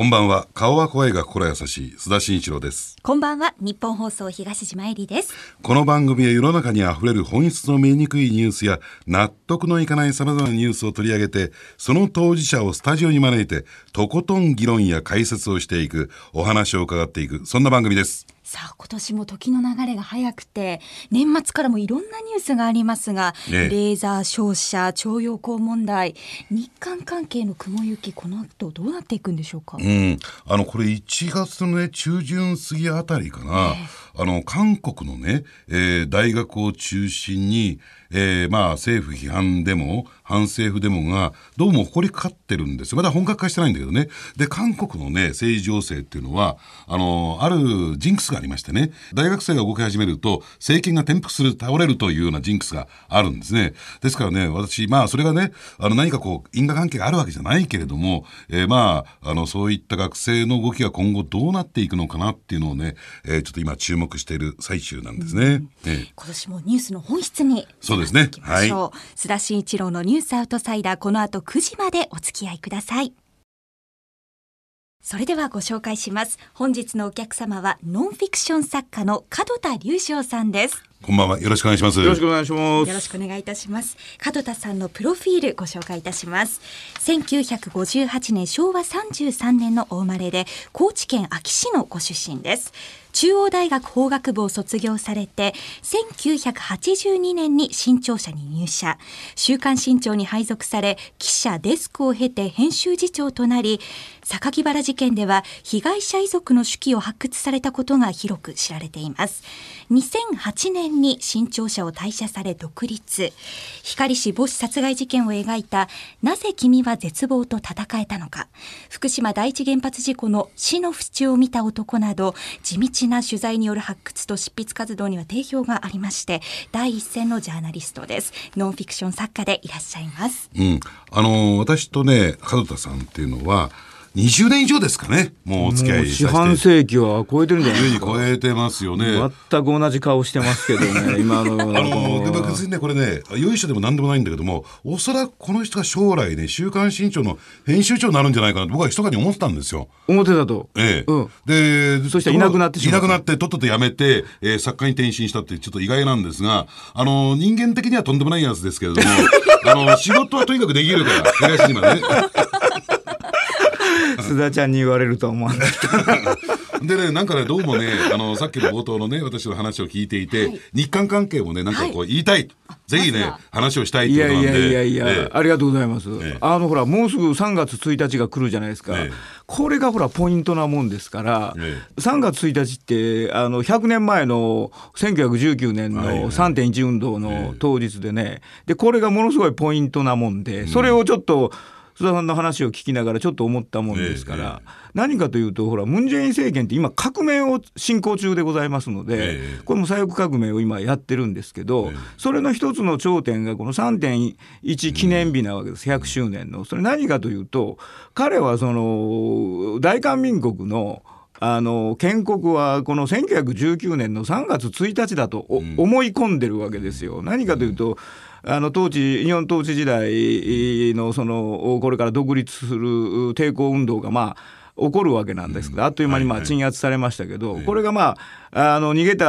こんばんは。顔は声が心優しい。須田慎一郎です。こんばんは。日本放送東島えりです。この番組は世の中にあふれる本質の見えにくいニュースや納得のいかない様々なニュースを取り上げてその当事者をスタジオに招いてとことん議論や解説をしていくお話を伺っていくそんな番組ですさあ今年も時の流れが早くて年末からもいろんなニュースがありますが、ね、レーザー照射徴用工問題日韓関係の雲行きこの後どうなっていくんでしょうか、うん、あのこれ1月の、ね、中旬過ぎあたりかな、あの韓国のね、えー、大学を中心にえー、まあ政府批判デモ、反政府デモがどうも起こりかかってるんですよ。まだ本格化してないんだけどね。で、韓国のね、政治情勢っていうのは、あの、あるジンクスがありましてね、大学生が動き始めると、政権が転覆する、倒れるというようなジンクスがあるんですね。ですからね、私、まあそれがね、あの何かこう、因果関係があるわけじゃないけれども、えー、まあ、あの、そういった学生の動きが今後どうなっていくのかなっていうのをね、えー、ちょっと今注目している最中なんですね。うん、えー、今年もニュースの本質にそうですね。はい。須田慎一郎のニュースアウトサイダー、この後9時までお付き合いください。それではご紹介します。本日のお客様はノンフィクション作家の門田隆翔さんです。こんばんは。よろしくお願いします。よろしくお願いします。よろしくお願いいたします。門田さんのプロフィールご紹介いたします。1958年昭和33年のお生まれで、高知県安芸市のご出身です。中央大学法学部を卒業されて1982年に新潮社に入社。週刊新潮に配属され記者デスクを経て編集次長となり榊原事件では被害者遺族の手記を発掘されたことが広く知られています。2008年に新潮社を退社され独立。光氏母子殺害事件を描いたなぜ君は絶望と戦えたのか。福島第一原発事故の死の淵を見た男など地道な取材による発掘と執筆活動には定評がありまして第一線のジャーナリストです。ノンフィクション作家でいらっしゃいます、うん、あの私とね門田さんっていうのは20年以上ですかね。もうお付き合い四半世紀は超えてるんじゃないですか。超えてますよね。全く同じ顔してますけどね 今の。あので別にねこれねよいしょでも何でもないんだけどもおそらくこの人が将来ね「週刊新潮」の編集長になるんじゃないかなと僕は密かに思ってたんですよ。思ってたと。ええ、うん、でそしたらいなくなっていなくなってとっとと辞めて、えー、作家に転身したってちょっと意外なんですがあの人間的にはとんでもないやつですけれども あの仕事はとにかくできるから東島ね須田ちゃんに言われると思わなかったでねなんかねどうもねあのさっきの冒頭のね私の話を聞いていて、はい、日韓関係もねなんかこう言い。たい、はい、ぜひね話をしたいっていうことなんで。いやいやいやいや、えありがとうございます、え、あのほらもうすぐ3月1日が来るじゃないですか、これがほらポイントなもんですから、ええ、3月1日ってあの100年前の1919年の3.1運動の当日でね、でこれがものすごいポイントなもんで、それをちょっと、須田さんの話を聞きながらちょっと思ったもんですから、ええ、何かというとほらムン・ジェイン政権って今革命を進行中でございますので、え、これも左翼革命を今やってるんですけど、それの一つの頂点がこの3.1記念日なわけです、100周年の。それ何かというと彼はその大韓民国のあの建国はこの1919年の3月1日だと、思い込んでるわけですよ。何かというと、あの当時日本統治時代のそのこれから独立する抵抗運動がまあ起こるわけなんですけど、あっという間にまあ鎮圧されましたけど、これがまあ、あの逃げた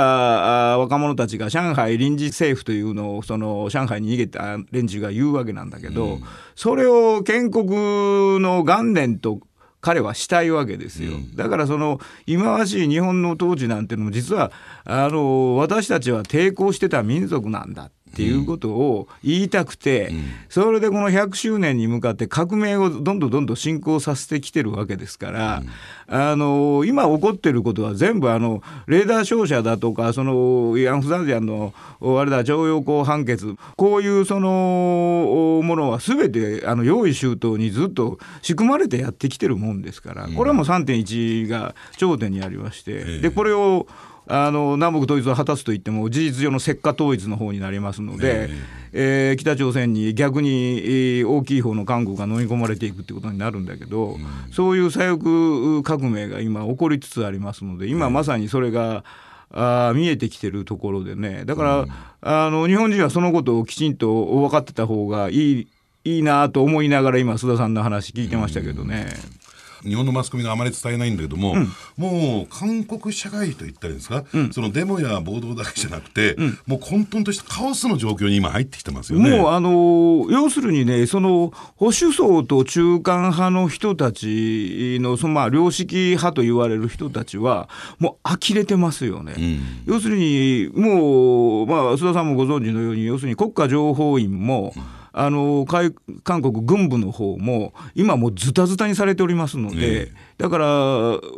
若者たちが上海臨時政府というのをその上海に逃げた連中が言うわけなんだけど、それを建国の元年と彼はしたいわけですよ。だからその忌まわしい日本の統治なんていうのも実はあの私たちは抵抗してた民族なんだ。っていうことを言いたくて、うん、それでこの100周年に向かって革命をどんどんどんどん進行させてきてるわけですから、うん、あの今起こってることは全部あのレーダー照射だとかそのヤンフザンジャンのあれだ徴用工判決こういうそのものは全てあの用意周到にずっと仕組まれてやってきてるもんですからこれはもう3.1が頂点にありまして、でこれをあの南北統一を果たすといっても事実上の石化統一の方になりますので、えー、北朝鮮に逆に大きい方の韓国が飲み込まれていくってことになるんだけど、うん、そういう左翼革命が今起こりつつありますので今まさにそれが、あ見えてきてるところでね。だから、うん、あの日本人はそのことをきちんと分かってた方がいいいいなと思いながら今須田さんの話聞いてましたけどね。うん日本のマスコミがあまり伝えないんだけども、うん、もう韓国社会といったらいいんですか、うん、そのデモや暴動だけじゃなくて、うん、もう混沌としたカオスの状況に今入ってきてますよね。もうあの要するにねその保守層と中間派の人たちのそのまあ良識派と言われる人たちはもう呆れてますよね。要するにもうまあ須田さんもご存知のように要するに国家情報院も、あの韓国軍部の方も今もうズタズタにされておりますので、えだから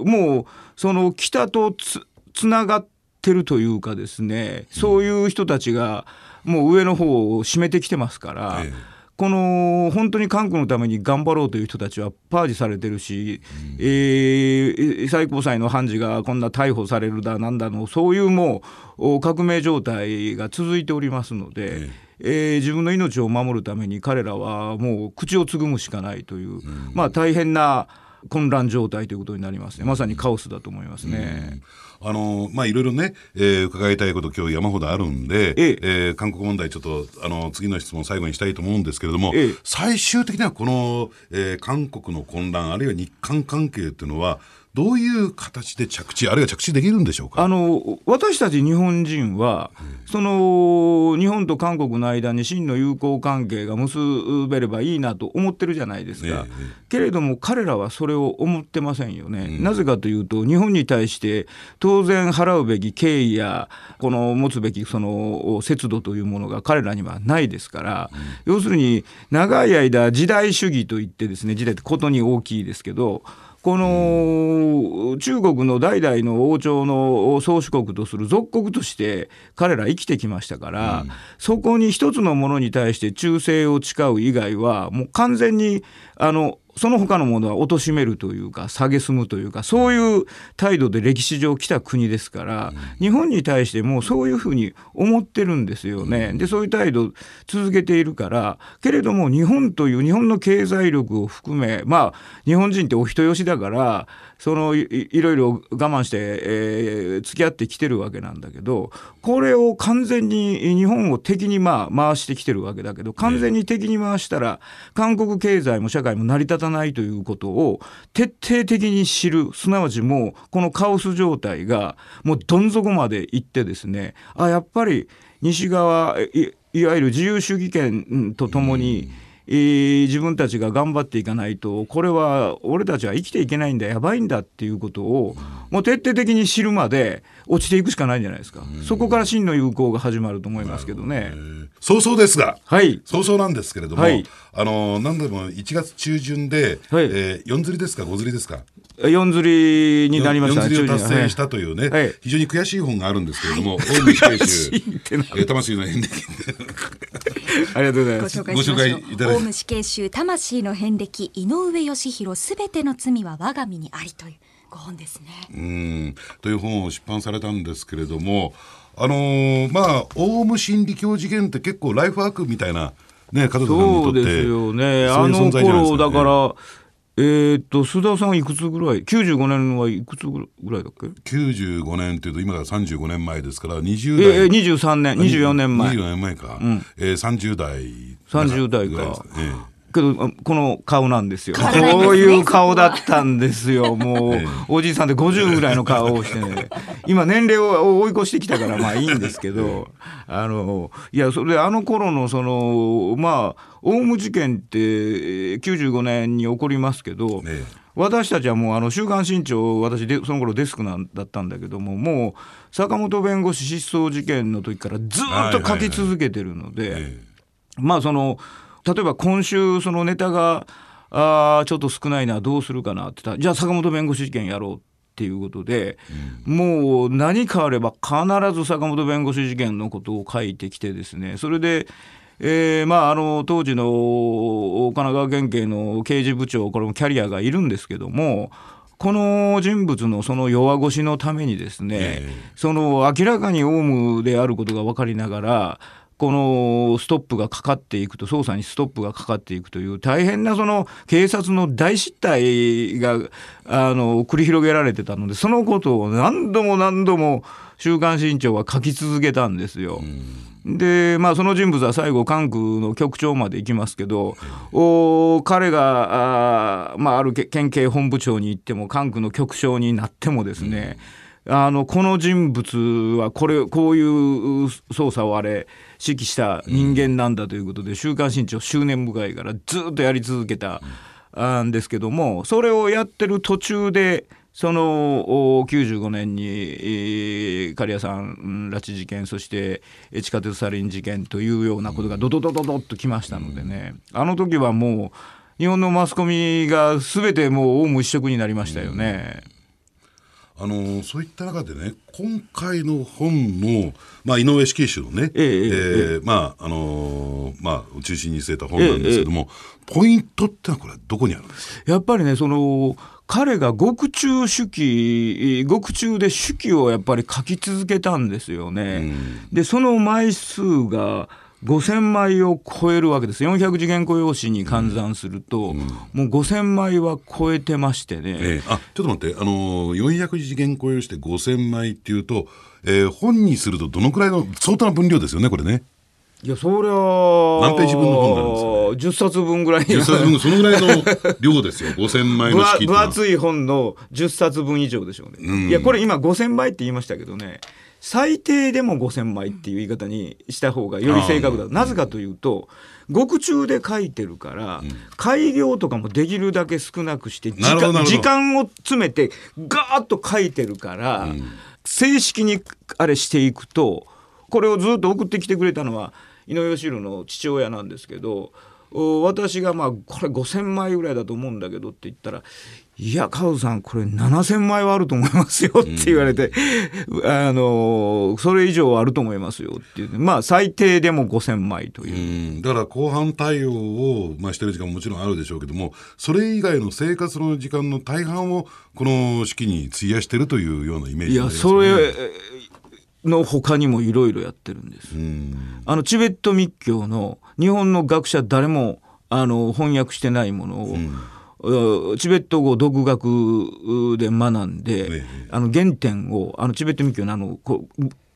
もうその北とつつながってるというかですねそういう人たちがもう上の方を占めてきてますから。えこの本当に韓国のために頑張ろうという人たちはパージされてるし、うん、えー、最高裁の判事がこんな逮捕されるだなんだのそういうもう革命状態が続いておりますので、えー、自分の命を守るために彼らはもう口をつぐむしかないという、うん、まあ大変な混乱状態ということになりますね。まさにカオスだと思いますね。うん、あのまあいろいろね、えー、伺いたいこと今日山ほどあるんで、えええー、韓国問題ちょっとあの次の質問最後にしたいと思うんですけれども、ええ、最終的にはこの、えー、韓国の混乱あるいは日韓関係っていうのはどういう形で着地、あるいは着地できるんでしょうか？あの私たち日本人は、うん、その日本と韓国の間に真の友好関係が結べればいいなと思ってるじゃないですか、ね、けれども彼らはそれを思ってませんよね、うん、なぜかというと日本に対して当然払うべき敬意やこの持つべきその節度というものが彼らにはないですから、うん、要するに長い間時代主義といってですね時代ってことに大きいですけどこの中国の代々の王朝の宗主国とする属国として彼ら生きてきましたから、うん、そこに一つのものに対して忠誠を誓う以外はもう完全にあのその他のものは貶めるというか蔑むというかそういう態度で歴史上来た国ですから、日本に対してもそういうふうに思ってるんですよね。でそういう態度続けているからけれども日本という日本の経済力を含めまあ日本人ってお人よしだからそのいろいろ我慢して、えー、付き合ってきてるわけなんだけどこれを完全に日本を敵にまあ回してきてるわけだけど完全に敵に回したら韓国経済も社会も成り立たないということを徹底的に知るすなわちもうこのカオス状態がもうどん底まで行ってですねあやっぱり西側いわゆる自由主義権とともに、うんえー、自分たちが頑張っていかないとこれは俺たちは生きていけないんだやばいんだっていうことをもう徹底的に知るまで落ちていくしかないんじゃないですか、そこから真の友好が始まると思いますけどね。早々ですが、はい、早々なんですけれども、はい、あの何でも1月中旬で、はい、えー、4釣りですか5釣りですか？4釣りになりました、ね、4釣りを達成したというね、はい、非常に悔しい本があるんですけれども、大野慶州、え魂の遍歴ありがとうございます。ご紹介いただ大虫死刑囚魂の遍歴井上義弘すべての罪は我が身にありというご本ですね。うん。という本を出版されたんですけれども、あのー、まあオウム真理教事件って結構ライフワークみたいなね家族さんにとってそうですよね。あの頃だから。えー、っと須田さんいくつぐらい？95年はいくつぐらいだっけ？95年っていうと今から35年前ですから20代、えー、23年24年前。24年前か、うん、えー、30代。30代か、えー、けどこの顔なんですよ。こういう顔だったんですよ。もう、おじいさんで50ぐらいの顔をして、ね、今年齢を追い越してきたからまあいいんですけどあのいやそれあの頃のそのまあオウム事件って95年に起こりますけど、ね、私たちはもうあの週刊新潮私でその頃デスクなんだったんだけどももう坂本弁護士失踪事件の時からずっと書き続けてるので、まあその例えば今週そのネタがあちょっと少ないなどうするかなって言ったらじゃあ坂本弁護士事件やろうっていうことで、うん、もう何かあれば必ず坂本弁護士事件のことを書いてきてですねそれでえーまあ、あの当時の神奈川県警の刑事部長これもキャリアがいるんですけどもこの人物のその弱腰のためにですね、えー、その明らかにオウムであることが分かりながらこのストップがかかっていくと捜査にストップがかかっていくという大変なその警察の大失態があの繰り広げられてたのでそのことを何度も何度も「週刊新潮」は書き続けたんですよ。でまあその人物は最後関空の局長まで行きますけど、お彼があ,、まあ、ある県警本部長に行っても関空の局長になってもですね、あのこの人物はこれこういう捜査をあれ指揮した人間なんだということで「週刊新潮」執念深いからずっとやり続けたん。ですけどもそれをやってる途中でその95年に刈谷さん拉致事件そして地下鉄サリン事件というようなことがドドドドドッときましたのでね。あの時はもう日本のマスコミが全てもうオウム一色になりましたよね。あのそういった中でね今回の本の、まあ、井上死刑囚のね、えー、えー、まああのー、まあ、中心に据えた本なんですけども、えー、ポイントってのはこれどこにあるんですか？やっぱりねその彼が獄中手記獄中で手記をやっぱり書き続けたんですよね。うん、でその枚数が5000枚を超えるわけです。400次元雇用紙に換算すると、うん、もう5000枚は超えてましてね、えー、あちょっと待って。あの400次元雇用紙で5000枚っていうと、えー、本にするとどのくらいの相当な分量ですよねこれね。いやそりゃ何ページ分の本なんですよ、ね、10冊分ぐらい。10冊分そのぐらいの量ですよ 5000枚の分厚い本の10冊分以上でしょうね、うん、いやこれ今5000枚って言いましたけどね最低でも5000枚っていう言い方にした方がより正確だ、なぜかというと獄中で書いてるから、うん、開業とかもできるだけ少なくして時間時間を詰めてガーッと書いてるから、うん、正式にあれしていくとこれをずっと送ってきてくれたのは井上義弘の父親なんですけど私がまあこれ5,000枚ぐらいだと思うんだけどって言ったら「いやカズさんこれ7,000枚はあると思いますよ」って言われて、うん、あのそれ以上あると思いますよっていうまあ最低でも5,000枚という、うだから後半対応を、まあ、してる時間ももちろんあるでしょうけどもそれ以外の生活の時間の大半をこの式に費やしてるというようなイメージ、ね、いやそれの他にもいろいろやってるんです。あのチベット密教の日本の学者誰もあの翻訳してないものを、うん、チベット語独学で学んで、ええ、あの原点をあのチベット密教のあのこ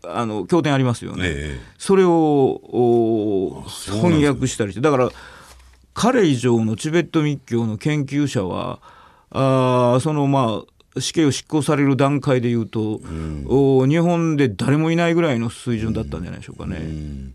あの経典ありますよね、え、それを翻訳したりしてだから彼以上のチベット密教の研究者はあそのまあ死刑を執行される段階でいうと、うん、日本で誰もいないぐらいの水準だったんじゃないでしょうかね。うん。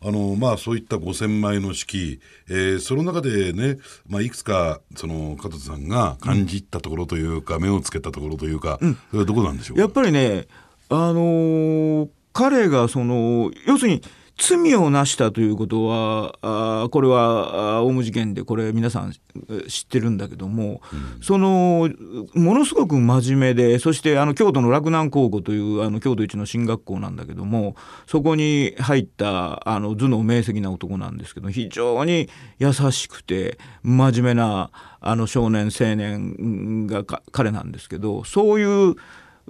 あのまあ、そういった5000枚の式、えー、その中でね、まあ、いくつかその加藤さんが感じたところというか、うん、目をつけたところというか、うん、それはどこなんでしょう？やっぱりね、あのー、彼がその要するに罪をなしたということはあこれはオウム事件でこれ皆さん知ってるんだけども、うん、そのものすごく真面目でそしてあの京都の洛南高校というあの京都一の進学校なんだけどもそこに入ったあの頭脳明晰な男なんですけど非常に優しくて真面目なあの少年青年が彼なんですけどそういう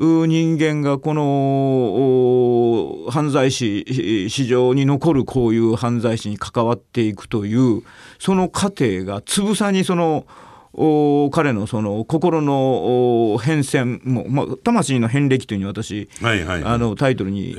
人間がこの犯罪史市場に残るこういう犯罪史に関わっていくというその過程がつぶさにその彼のその心の変遷も、まあ、魂の遍歴というふうに私、はいはいはい、あのタイトルに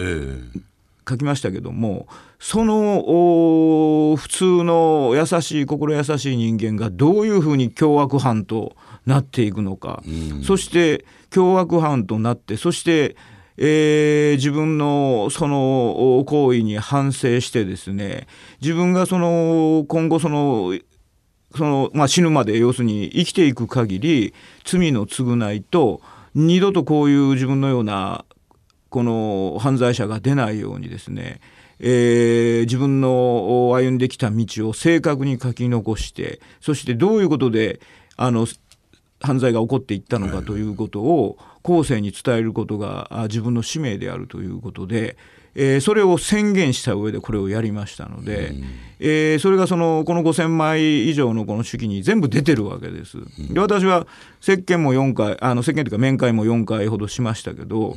書きましたけども、えー、その普通の優しい心優しい人間がどういうふうに凶悪犯となっていくのか、うん、そして凶悪犯となってそして、えー、自分のその行為に反省してですね自分がその今後そのその、まあ、死ぬまで要するに生きていく限り罪の償いと二度とこういう自分のようなこの犯罪者が出ないようにですねえー、自分の歩んできた道を正確に書き残してそしてどういうことであの犯罪が起こっていったのかということを後世に伝えることが自分の使命であるということで、えー、それを宣言した上でこれをやりましたので、えー、それがそのこの5,000枚以上のこの手記に全部出てるわけです。で私は接見も4回あの接見というか面会も4回ほどしましたけど、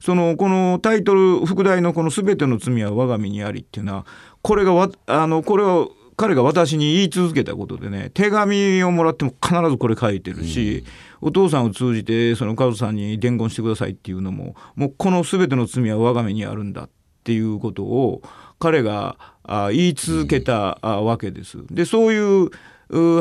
そのこのタイトル副題のこの「すべての罪は我が身にあり」っていうのはこれがわあのこれを彼が私に言い続けたことでね手紙をもらっても必ずこれ書いてるし、うん、お父さんを通じてそのカズさんに伝言してくださいっていうのももうこの全ての罪は我が身にあるんだっっていうことを彼が言い続けたわけです。でそういう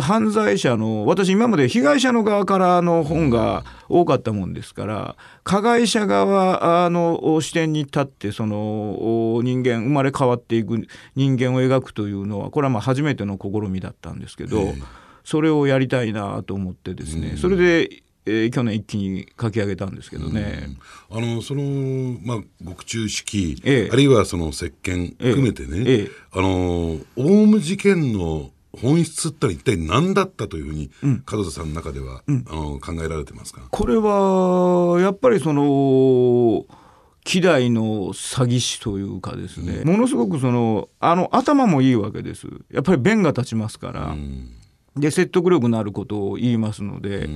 犯罪者の私今まで被害者の側からの本が多かったもんですから加害者側の視点に立ってその人間生まれ変わっていく人間を描くというのはこれはまあ初めての試みだったんですけどそれをやりたいなと思ってですね。それでえー、去年一気に書き上げたんですけどね。あのそのまあ獄中式、ええ、あるいはその石鹸含めてね、ええ、あのオウム事件の本質って一体何だったというふうに、うん、門田さんの中では、うん、あの考えられてますか？これはやっぱりその希代の詐欺師というかですね、うん、ものすごくそのあの頭もいいわけです。やっぱり弁が立ちますから。で説得力のあることを言いますので、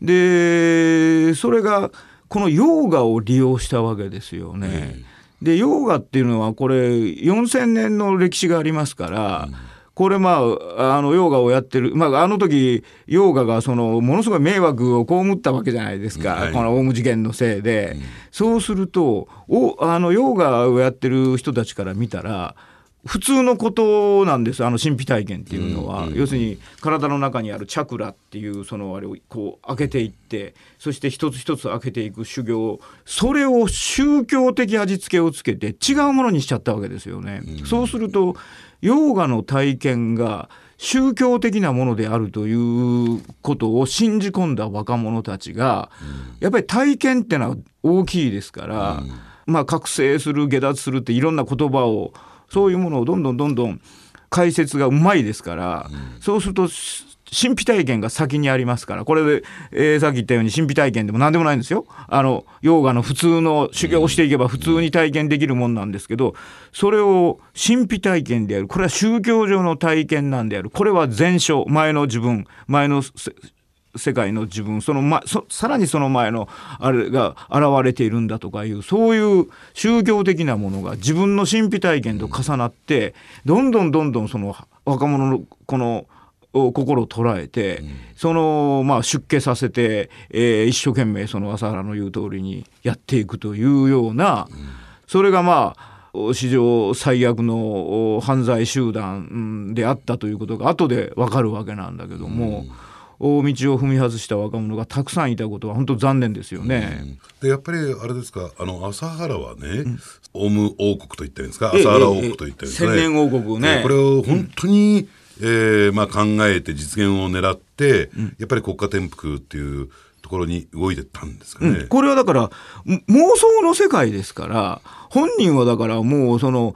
でそれがこのヨーガを利用したわけですよね。でヨーガっていうのはこれ4,000年の歴史がありますから、これまあ、あの、ヨーガをやってる、まあ、あの時、ヨーガがその、ものすごい迷惑を被ったわけじゃないですか。はい、このオウム事件のせいで。うん、そうすると、お、あの、ヨーガをやってる人たちから見たら、普通のことなんですあの神秘体験っていうのは、うんうん、要するに体の中にあるチャクラっていうそのあれをこう開けていってそして一つ一つ開けていく修行。それを宗教的味付けをつけて違うものにしちゃったわけですよね。うん、そうするとヨーガの体験が宗教的なものであるということを信じ込んだ若者たちが、やっぱり体験ってのは大きいですから、まあ覚醒する下脱するっていろんな言葉をそういうものをどんどんどんどん解説がうまいですから、そうすると神秘体験が先にありますから。これで、えー、さっき言ったように神秘体験でも何でもないんですよ。あのヨーガの普通の修行をしていけば普通に体験できるもんなんですけどそれを神秘体験である。これは宗教上の体験なんである。これは前書。前の自分。前の世界の自分その、ま、そさらにその前のあれが現れているんだとかいうそういう宗教的なものが自分の神秘体験と重なってどんどんどんどんその若者のこの心を捉えて、うん、そのまあ出家させて、えー、一生懸命その朝原の言う通りにやっていくというような、うん、それがまあ史上最悪の犯罪集団であったということが後で分かるわけなんだけども。うん大道を踏み外した若者がたくさんいたことは本当残念ですよね。でやっぱりあれですか？あの朝原はね、うん、オウム王国と言ってるんですか？朝原王国と言ってるんですか、ね、千年王国ね。これを本当に、うん、えー、まあ、考えて実現を狙って、うん、やっぱり国家転覆っていうところに動いてたんですかね、うん、これはだから妄想の世界ですから本人はだからもうその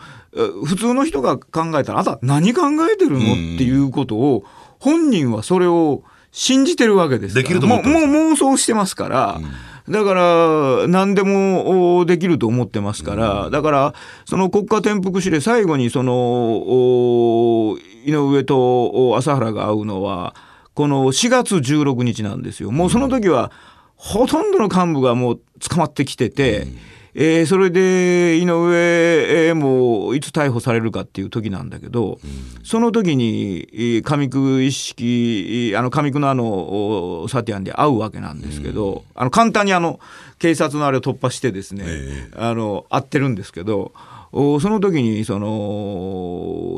普通の人が考えたらあなた何考えてるの、っていうことを本人はそれを信じてるわけですできると思ってもう妄想してますから、うん、だから何でもできると思ってますから、うん、だからその国家転覆指令最後にその井上と朝原が会うのはこの4月16日なんですよ。もうその時はほとんどの幹部がもう捕まってきてて、うんえー、それで井上もいつ逮捕されるかっていう時なんだけど、うん、その時に上久一式あの上久のあのサティアンで会うわけなんですけど、うん、あの簡単にあの警察のあれを突破してですね、えー、あの会ってるんですけどその時にその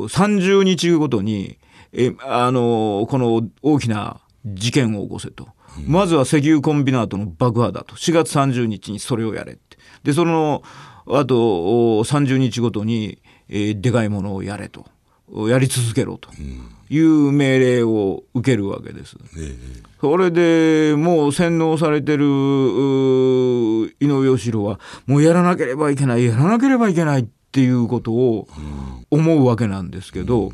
30日ごとにえあのこの大きな事件を起こせと。まずは石油コンビナートの爆破だと。4月30日にそれをやれでそのあと30日ごとに、えー、でかいものをやれと。やり続けろと。いう命令を受けるわけです。それでもう洗脳されてる井上義郎はもうやらなければいけないやらなければいけないっていうことを思うわけなんですけど。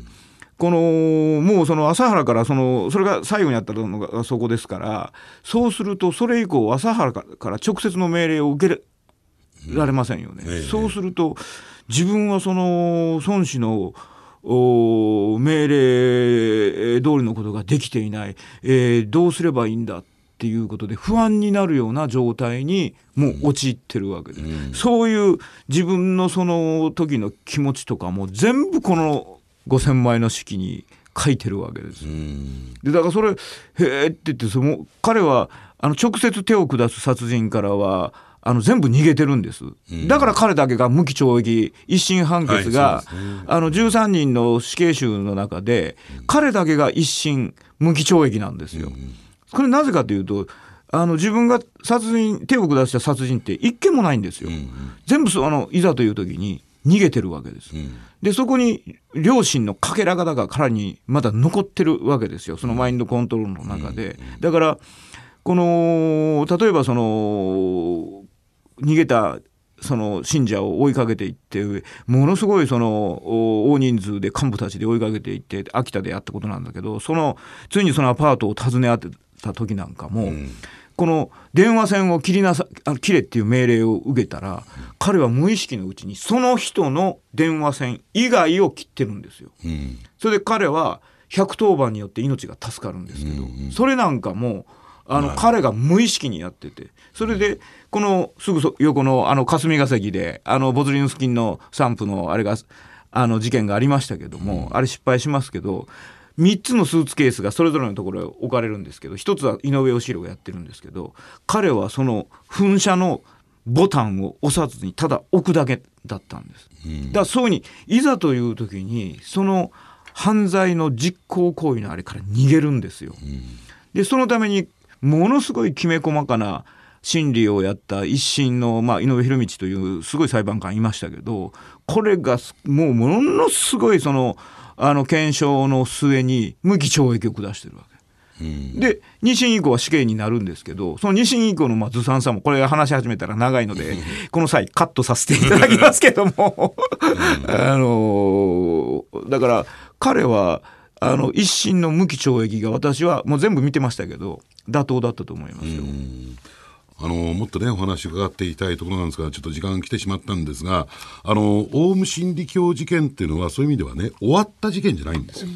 このもうその朝原からそのそれが最後にあったのがそこですからそうするとそれ以降朝原から直接の命令を受けられませんよね。うん。そうすると自分はその孫子の命令通りのことができていない、えー、どうすればいいんだっていうことで不安になるような状態にもう陥ってるわけで、うん、そういう自分のその時の気持ちとかも全部この5,000枚の式に書いてるわけです。うん、でだからそれ「へえ」って言ってその彼はあの直接手を下す殺人からはあの全部逃げてるんです、うん、だから彼だけが無期懲役一審判決が、はいね、あの13人の死刑囚の中で、彼だけが一審無期懲役なんですよ。これなぜかというとあの自分が殺人手を下した殺人って一件もないんですよ。全部あのいざという時に逃げてるわけです。でそこに両親のかけらがだが彼にまだ残ってるわけですよ。そのマインドコントロールの中で。だからこの例えばその逃げたその信者を追いかけていってものすごいその大人数で幹部たちで追いかけていって秋田でやったことなんだけどそのついにそのアパートを訪ね合ってた時なんかも、うん、この電話線を切りなさ切れっていう命令を受けたら彼は無意識のうちにその人の電話線以外を切ってるんですよ。うん、それで彼は110番によって命が助かるんですけど、うんうん、それなんかもあの、彼が無意識にやってて。それでこのすぐ横のあの霞が関であのボズリヌスキンの散布のあれがあの事件がありましたけども、あれ失敗しますけど3つのスーツケースがそれぞれのところへ置かれるんですけど1つは井上義弘がやってるんですけど彼はその噴射のボタンを押さずにただ置くだけだったんです。だからそういうにいざという時にその犯罪の実行行為のあれから逃げるんですよ。でそのためにものすごいきめ細かな審理をやった一審の、まあ、井上博道というすごい裁判官いましたけどこれがもうものすごいそのあの検証の末に無期懲役を下してるわけ。うん、で2審以降は死刑になるんですけどその2審以降のまあずさんさもこれ話し始めたら長いので この際カットさせていただきますけども。あのだから彼はあの一審の無期懲役が私はもう全部見てましたけど妥当だったと思いますよ。あのもっとねお話伺っていきたいところなんですがちょっと時間が来てしまったんですがあのオウム真理教事件っていうのはそういう意味ではね終わった事件じゃないんですよ。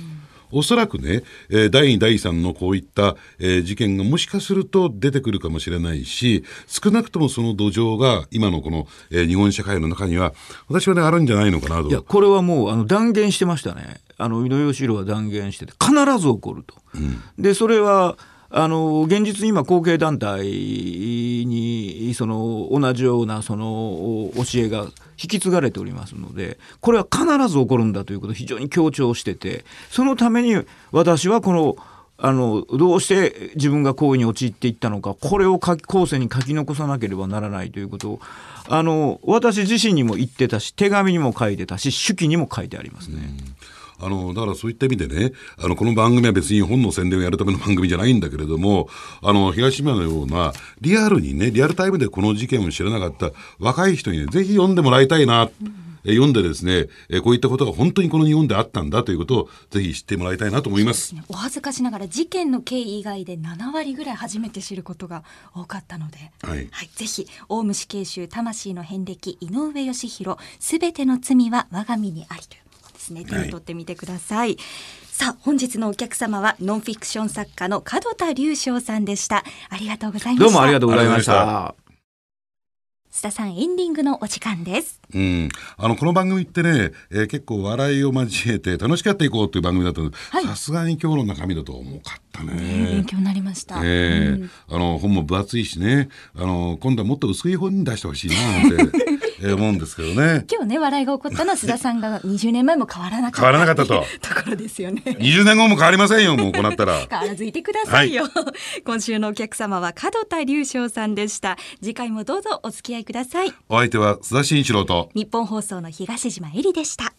おそらくね、えー、第2、第3のこういった、えー、事件がもしかすると出てくるかもしれないし、少なくともその土壌が今のこの、えー、日本社会の中には、私はね、あるんじゃないのかなと。いや、これはもうあの断言してましたね。あの、井上義郎は断言してて、必ず起こると。うん、で、それは、あの現実今後継団体にその同じようなその教えが引き継がれておりますのでこれは必ず起こるんだということを非常に強調しててそのために私はこのあのどうして自分が行為に陥っていったのかこれを後世に書き残さなければならないということをあの私自身にも言ってたし手紙にも書いてたし手記にも書いてありますね。あの、だからそういった意味でね、あの、この番組は別に本の宣伝をやるための番組じゃないんだけれども、あの、東島のような、リアルにね、リアルタイムでこの事件を知らなかった若い人にね、ぜひ読んでもらいたいな。うん読んでですね、えこういったことが本当にこの日本であったんだということをぜひ知ってもらいたいなと思います。お恥ずかしながら事件の経緯以外で7割ぐらい初めて知ることが多かったので、はい、はい、ぜひオウム死刑囚魂の遍歴井上義弘すべての罪は我が身にありというですね。手に取ってみてください、はい、さあ本日のお客様はノンフィクション作家の門田隆翔さんでした。ありがとうございました。どうもありがとうございました。須田さんエンディングのお時間です。うん、あのこの番組ってね、えー、結構笑いを交えて楽しくやっていこうという番組だったので、さすがに今日の中身だと重かったね。勉強になりました。えー、うん、あの本も分厚いしね、あの今度はもっと薄い本に出してほしいななんて。えー、思うんですけどね。今日ね笑いが起こったのは須田さんが20年前も変わらなかった変わらなかったとところですよね。20年後も変わりませんよもうこうなったら。変わらずいてくださいよ。はい、今週のお客様は門田隆翔さんでした。次回もどうぞお付き合いください。お相手は須田慎一郎と日本放送の東島えりでした。